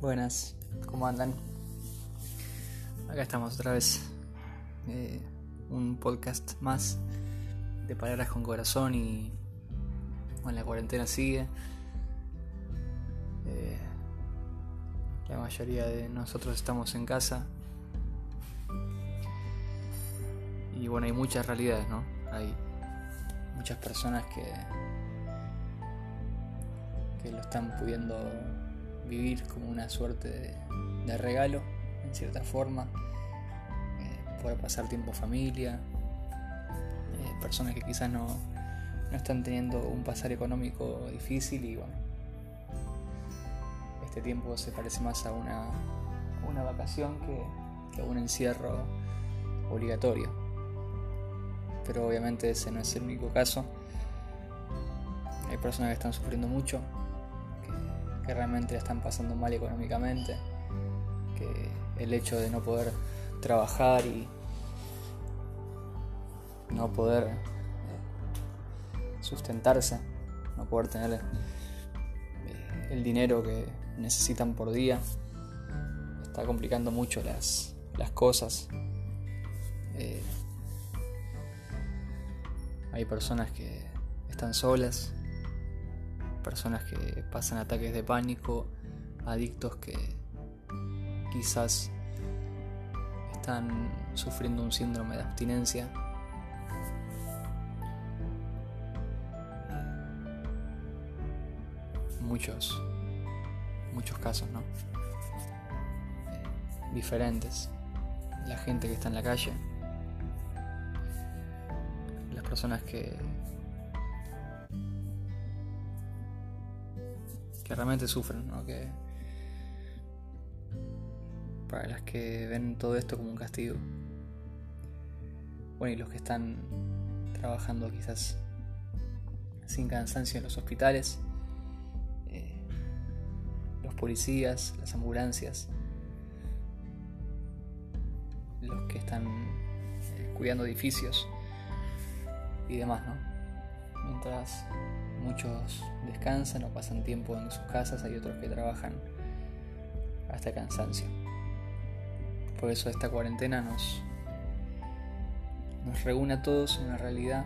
Buenas, ¿cómo andan? Acá estamos otra vez. Eh, un podcast más de palabras con corazón y bueno, la cuarentena sigue. Eh, la mayoría de nosotros estamos en casa. Y bueno, hay muchas realidades, ¿no? Hay muchas personas que, que lo están pudiendo vivir como una suerte de, regalo, en cierta forma, eh, poder pasar tiempo familia, eh, personas que quizás no, no están teniendo un pasar económico difícil y bueno, este tiempo se parece más a una, una vacación que, que a un encierro obligatorio. Pero obviamente ese no es el único caso. Hay personas que están sufriendo mucho, que realmente están pasando mal económicamente, que el hecho de no poder trabajar y no poder eh, sustentarse, no poder tener eh, el dinero que necesitan por día, está complicando mucho las, las cosas. Eh, hay personas que están solas, personas que pasan ataques de pánico, adictos que quizás están sufriendo un síndrome de abstinencia. Muchos, muchos casos, ¿no? Diferentes. La gente que está en la calle, las personas que que realmente sufren, ¿no? que para las que ven todo esto como un castigo. Bueno, y los que están trabajando quizás sin cansancio en los hospitales, eh, los policías, las ambulancias, los que están eh, cuidando edificios y demás, ¿no? Mientras Muchos descansan o pasan tiempo en sus casas, hay otros que trabajan hasta cansancio. Por eso esta cuarentena nos, nos reúne a todos en una realidad,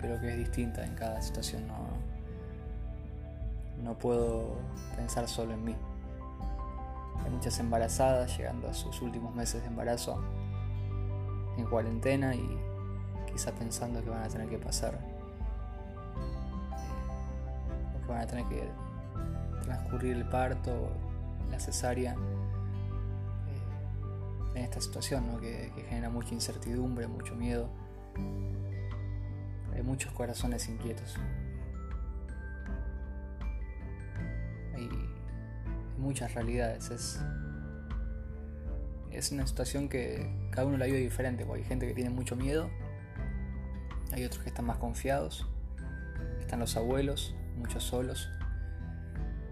pero que es distinta en cada situación. No, no puedo pensar solo en mí. Hay muchas embarazadas llegando a sus últimos meses de embarazo en cuarentena y quizá pensando que van a tener que pasar van a tener que transcurrir el parto, la cesárea, eh, en esta situación que, genera mucha incertidumbre, mucho miedo. Hay muchos corazones inquietos. Hay, muchas realidades. Es, una situación que cada uno la vive diferente. Hay gente que tiene mucho miedo, hay otros que están más confiados, están los abuelos, muchos solos.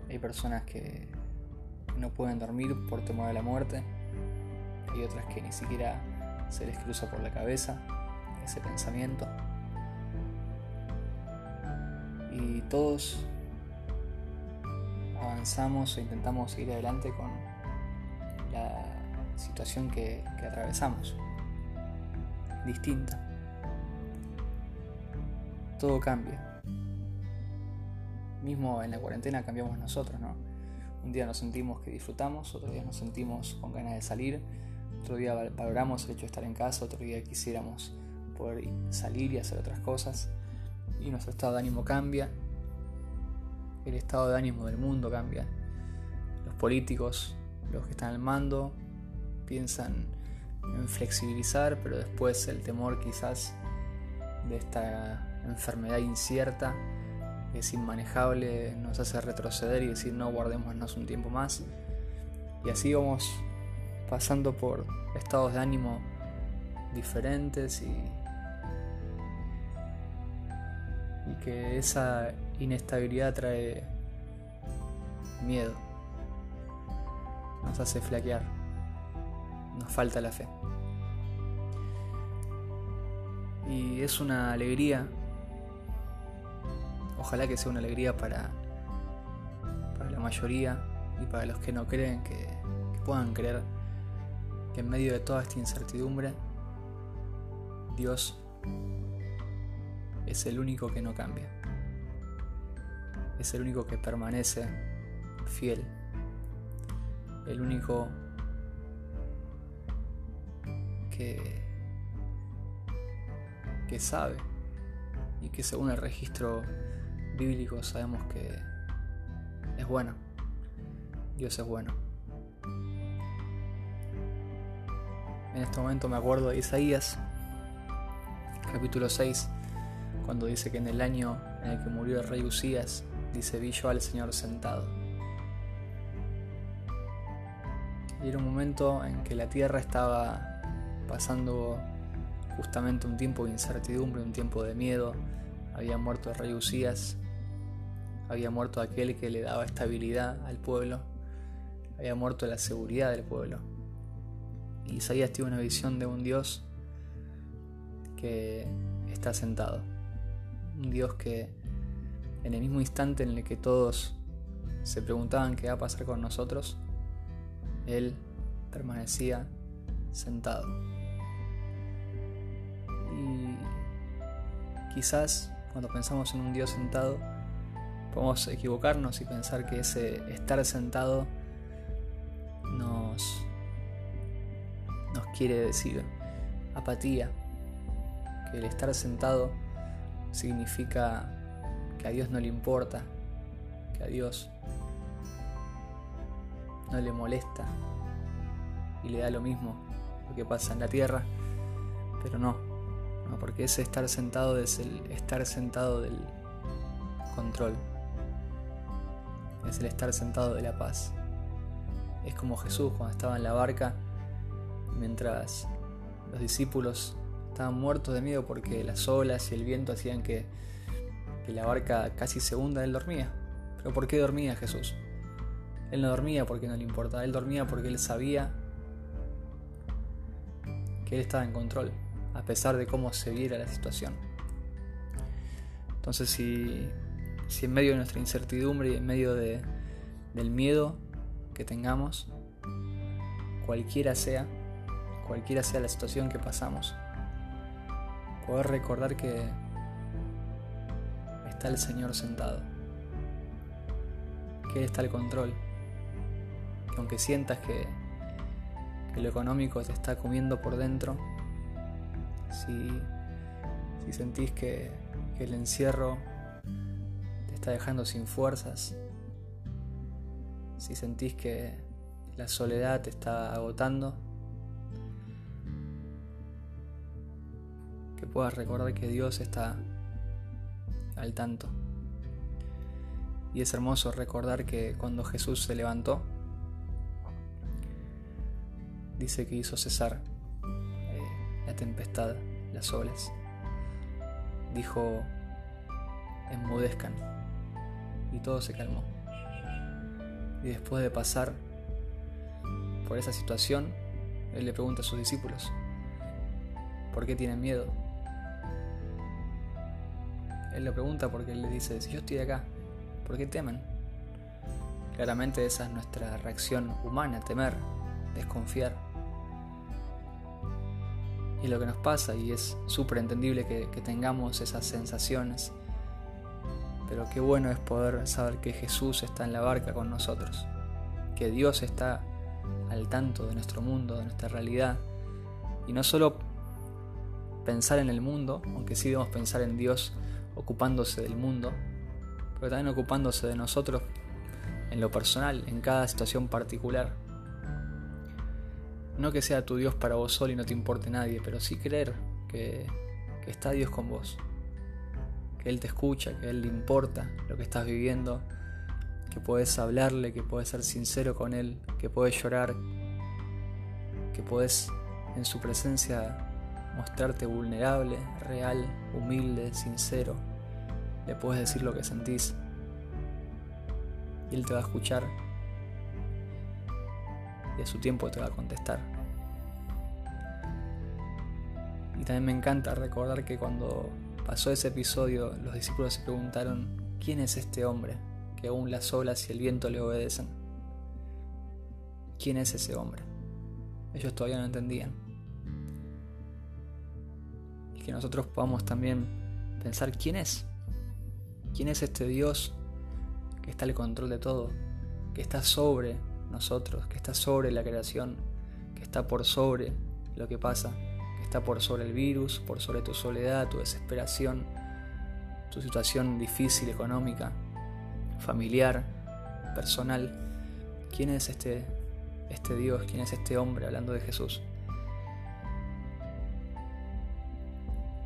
Hay personas que no pueden dormir por temor a la muerte. Hay otras que ni siquiera se les cruza por la cabeza ese pensamiento. Y todos avanzamos o intentamos seguir adelante con la situación que, que atravesamos. Distinta. Todo cambia mismo en la cuarentena cambiamos nosotros, ¿no? Un día nos sentimos que disfrutamos, otro día nos sentimos con ganas de salir, otro día valoramos el hecho de estar en casa, otro día quisiéramos poder salir y hacer otras cosas. Y nuestro estado de ánimo cambia, el estado de ánimo del mundo cambia. Los políticos, los que están al mando, piensan en flexibilizar, pero después el temor quizás de esta enfermedad incierta es inmanejable, nos hace retroceder y decir no, guardémonos un tiempo más. Y así vamos pasando por estados de ánimo diferentes y, y que esa inestabilidad trae miedo, nos hace flaquear, nos falta la fe. Y es una alegría Ojalá que sea una alegría para mayoría y para los que no creen que, que puedan creer que en medio de toda esta incertidumbre Dios es el único que no cambia. Es el único que permanece fiel. El único que, que sabe y que según el registro bíblico sabemos que es bueno. Dios es bueno. En este momento me acuerdo de Isaías, capítulo 6, cuando dice que en el año en el que murió el rey Usías, dice, vi yo al Señor sentado. Y era un momento en que la tierra estaba pasando justamente un tiempo de incertidumbre, un tiempo de miedo. Había muerto el rey Usías, había muerto aquel que le daba estabilidad al pueblo, había muerto la seguridad del pueblo. Y Isaías tiene una visión de un Dios que está sentado. Un Dios que en el mismo instante en el que todos se preguntaban qué va a pasar con nosotros, Él permanecía sentado. Y quizás cuando pensamos en un Dios sentado, podemos equivocarnos y pensar que ese estar sentado nos, nos quiere decir apatía, que el estar sentado significa que a Dios no le importa, que a Dios no le molesta y le da lo mismo lo que pasa en la tierra, pero no, no porque ese estar sentado es el estar sentado del control, el estar sentado de la paz. Es como Jesús cuando estaba en la barca, mientras los discípulos estaban muertos de miedo porque las olas y el viento hacían que, que la barca casi se hunda, él dormía. ¿Pero por qué dormía Jesús? Él no dormía porque no le importaba, él dormía porque él sabía que él estaba en control, a pesar de cómo se viera la situación. Entonces si si en medio de nuestra incertidumbre y en medio de, del miedo que tengamos, cualquiera sea, cualquiera sea la situación que pasamos, poder recordar que está el Señor sentado, que Él está al control, que aunque sientas que, que lo económico te está comiendo por dentro, si, si sentís que el encierro está dejando sin fuerzas, si sentís que la soledad te está agotando, que puedas recordar que Dios está al tanto. Y es hermoso recordar que cuando Jesús se levantó, dice que hizo cesar eh, la tempestad, las olas. Dijo, enmudezcan y todo se calmó. Y después de pasar por esa situación, él le pregunta a sus discípulos, ¿por qué tienen miedo? Él le pregunta porque él le dice, si yo estoy acá, ¿por qué temen? Claramente esa es nuestra reacción humana, temer, desconfiar. Y lo que nos pasa, y es súper entendible que, que tengamos esas sensaciones, pero qué bueno es poder saber que Jesús está en la barca con nosotros, que Dios está al tanto de nuestro mundo, de nuestra realidad, y no solo pensar en el mundo, aunque sí debemos pensar en Dios ocupándose del mundo, pero también ocupándose de nosotros en lo personal, en cada situación particular. No que sea tu Dios para vos solo y no te importe nadie, pero sí creer que, que está Dios con vos que Él te escucha, que a Él le importa lo que estás viviendo, que puedes hablarle, que puedes ser sincero con Él, que puedes llorar, que puedes en su presencia mostrarte vulnerable, real, humilde, sincero. Le puedes decir lo que sentís y Él te va a escuchar y a su tiempo te va a contestar. Y también me encanta recordar que cuando pasó ese episodio, los discípulos se preguntaron, ¿quién es este hombre que aún las olas y el viento le obedecen. ¿Quién es ese hombre? Ellos todavía no entendían. Y que nosotros podamos también pensar quién es. ¿Quién es este Dios que está al control de todo? Que está sobre nosotros, que está sobre la creación, que está por sobre lo que pasa, está por sobre el virus, por sobre tu soledad, tu desesperación, tu situación difícil económica, familiar, personal. ¿Quién es este, este Dios? ¿Quién es este hombre hablando de Jesús?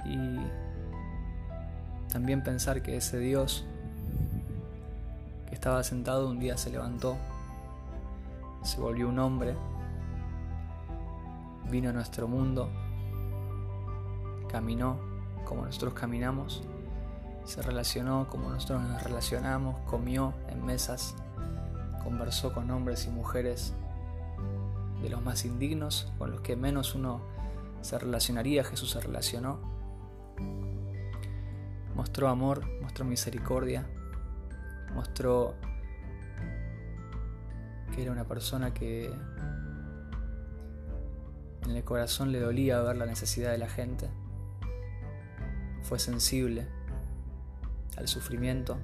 Y también pensar que ese Dios que estaba sentado un día se levantó, se volvió un hombre, vino a nuestro mundo, caminó como nosotros caminamos, se relacionó como nosotros nos relacionamos, comió en mesas, conversó con hombres y mujeres de los más indignos, con los que menos uno se relacionaría, Jesús se relacionó mostró amor, mostró misericordia, mostró que era una persona que en el corazón le dolía ver la necesidad de la gente, fue sensible al sufrimiento.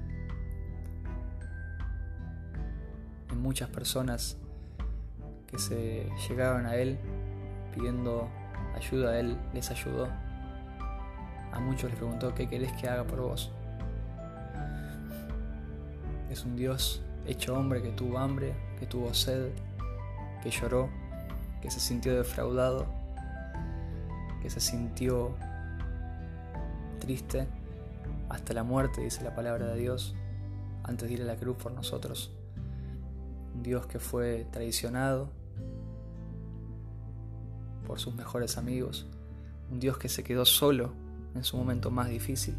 En muchas personas que se llegaron a él pidiendo ayuda, él les ayudó. A muchos les preguntó qué querés que haga por vos. Es un Dios hecho hombre que tuvo hambre, que tuvo sed, que lloró, que se sintió defraudado, que se sintió triste hasta la muerte, dice la palabra de Dios, antes de ir a la cruz por nosotros. Un Dios que fue traicionado por sus mejores amigos, un Dios que se quedó solo en su momento más difícil,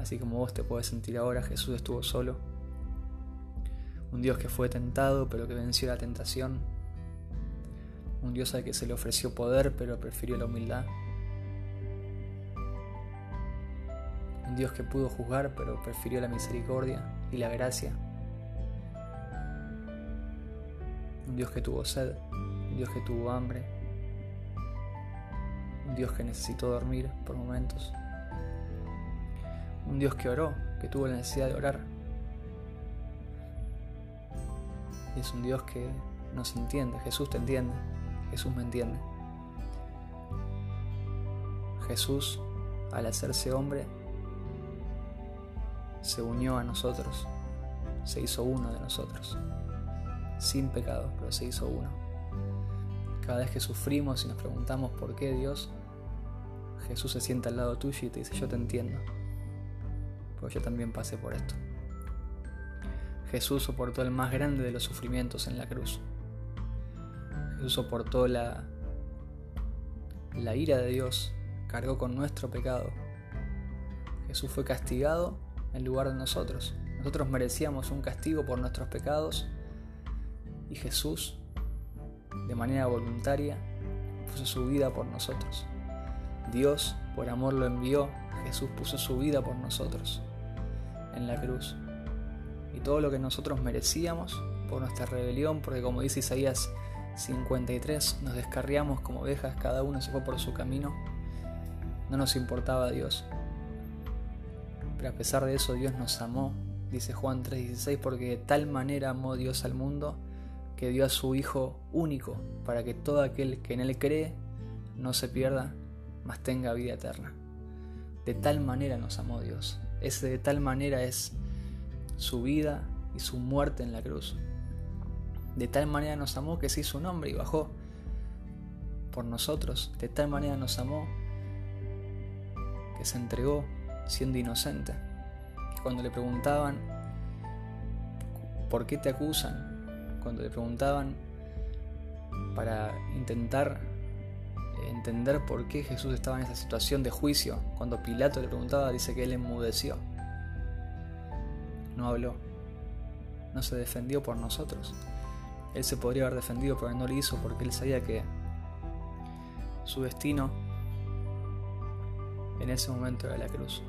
así como vos te puedes sentir ahora, Jesús estuvo solo. Un Dios que fue tentado, pero que venció la tentación. Un Dios al que se le ofreció poder, pero prefirió la humildad. Un Dios que pudo juzgar, pero prefirió la misericordia y la gracia. Un Dios que tuvo sed, un Dios que tuvo hambre, un Dios que necesitó dormir por momentos un Dios que oró, que tuvo la necesidad de orar. Y es un Dios que nos entiende, Jesús te entiende, Jesús me entiende. Jesús, al hacerse hombre, se unió a nosotros, se hizo uno de nosotros, sin pecado, pero se hizo uno. Cada vez que sufrimos y nos preguntamos por qué Dios, Jesús se sienta al lado tuyo y te dice, yo te entiendo yo también pasé por esto. Jesús soportó el más grande de los sufrimientos en la cruz. Jesús soportó la, la ira de Dios, cargó con nuestro pecado. Jesús fue castigado en lugar de nosotros. Nosotros merecíamos un castigo por nuestros pecados y Jesús, de manera voluntaria, puso su vida por nosotros. Dios, por amor, lo envió. Jesús puso su vida por nosotros en la cruz. Y todo lo que nosotros merecíamos por nuestra rebelión, porque como dice Isaías 53, nos descarriamos como ovejas, cada uno se fue por su camino, no nos importaba a Dios. Pero a pesar de eso Dios nos amó, dice Juan 3:16, porque de tal manera amó Dios al mundo que dio a su Hijo único, para que todo aquel que en Él cree no se pierda, mas tenga vida eterna. De tal manera nos amó Dios. Ese de tal manera es su vida y su muerte en la cruz. De tal manera nos amó que se hizo un hombre y bajó por nosotros. De tal manera nos amó que se entregó siendo inocente. Cuando le preguntaban, ¿por qué te acusan? Cuando le preguntaban para intentar entender por qué Jesús estaba en esa situación de juicio. Cuando Pilato le preguntaba, dice que él enmudeció. No habló. No se defendió por nosotros. Él se podría haber defendido, pero no lo hizo porque él sabía que su destino en ese momento era la cruz.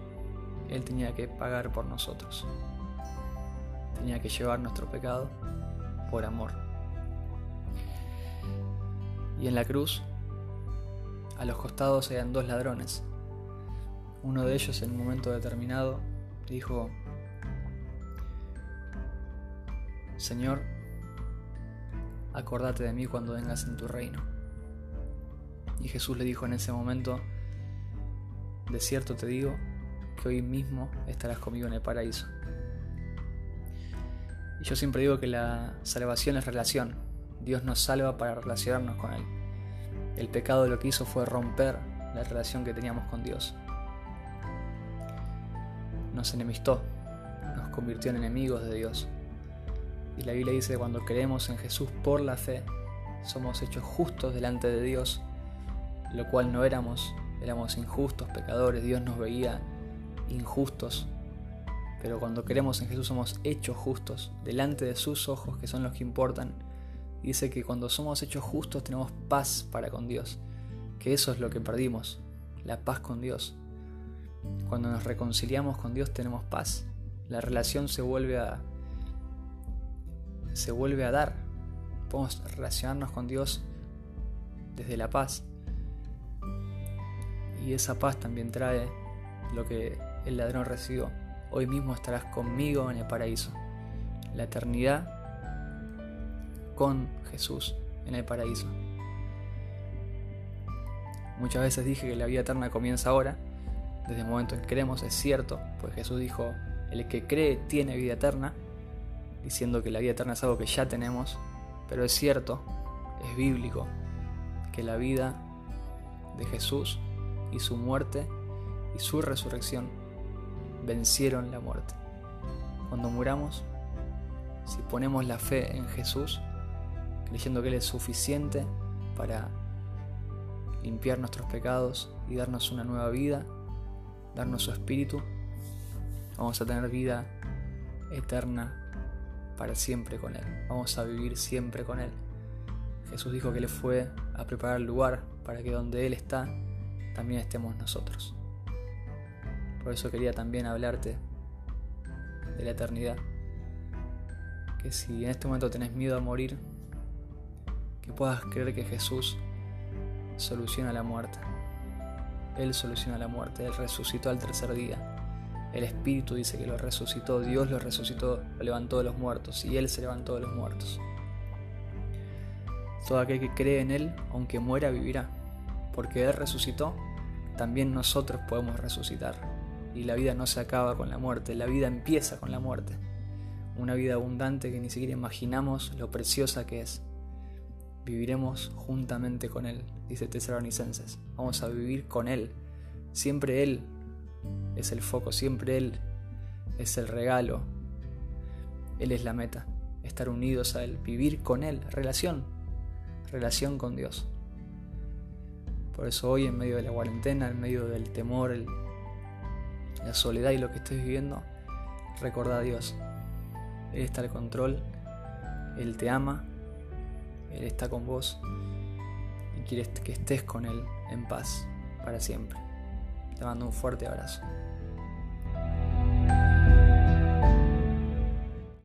Él tenía que pagar por nosotros. tenía que llevar nuestro pecado por amor. Y en la cruz, a los costados eran dos ladrones. Uno de ellos en un momento determinado dijo, Señor, acordate de mí cuando vengas en tu reino. Y Jesús le dijo en ese momento, de cierto te digo que hoy mismo estarás conmigo en el paraíso. Y yo siempre digo que la salvación es relación. Dios nos salva para relacionarnos con Él. El pecado lo que hizo fue romper la relación que teníamos con Dios. Nos enemistó, nos convirtió en enemigos de Dios. Y la Biblia dice que cuando creemos en Jesús por la fe, somos hechos justos delante de Dios, lo cual no éramos, éramos injustos, pecadores, Dios nos veía injustos, pero cuando creemos en Jesús somos hechos justos delante de sus ojos, que son los que importan. dice que cuando somos hechos justos tenemos paz para con Dios, que eso es lo que perdimos, la paz con Dios. Cuando nos reconciliamos con Dios tenemos paz. La relación se vuelve a se vuelve a dar. Podemos relacionarnos con Dios desde la paz. Y esa paz también trae lo que el ladrón recibió. Hoy mismo estarás conmigo en el paraíso. La eternidad con Jesús en el paraíso. Muchas veces dije que la vida eterna comienza ahora, desde el momento en que creemos, es cierto, pues Jesús dijo, el que cree tiene vida eterna, diciendo que la vida eterna es algo que ya tenemos, pero es cierto, es bíblico, que la vida de Jesús y su muerte y su resurrección vencieron la muerte. Cuando muramos, si ponemos la fe en Jesús, creyendo que Él es suficiente para limpiar nuestros pecados y darnos una nueva vida, darnos su espíritu, vamos a tener vida eterna para siempre con Él. Vamos a vivir siempre con Él. Jesús dijo que Él fue a preparar el lugar para que donde Él está, también estemos nosotros. Por eso quería también hablarte de la eternidad. Que si en este momento tenés miedo a morir, que puedas creer que Jesús soluciona la muerte. Él soluciona la muerte, Él resucitó al tercer día. El Espíritu dice que lo resucitó, Dios lo resucitó, lo levantó de los muertos y Él se levantó de los muertos. Todo aquel que cree en Él, aunque muera, vivirá. Porque Él resucitó, también nosotros podemos resucitar. Y la vida no se acaba con la muerte, la vida empieza con la muerte. Una vida abundante que ni siquiera imaginamos lo preciosa que es. Viviremos juntamente con Él, dice Tesalonicenses. Vamos a vivir con Él. Siempre Él es el foco, siempre Él es el regalo, Él es la meta, estar unidos a Él, vivir con Él, relación, relación con Dios. Por eso hoy en medio de la cuarentena, en medio del temor, la soledad y lo que estés viviendo, recuerda a Dios. Él está al control, Él te ama, Él está con vos y quiere que estés con Él en paz para siempre. Te mando un fuerte abrazo.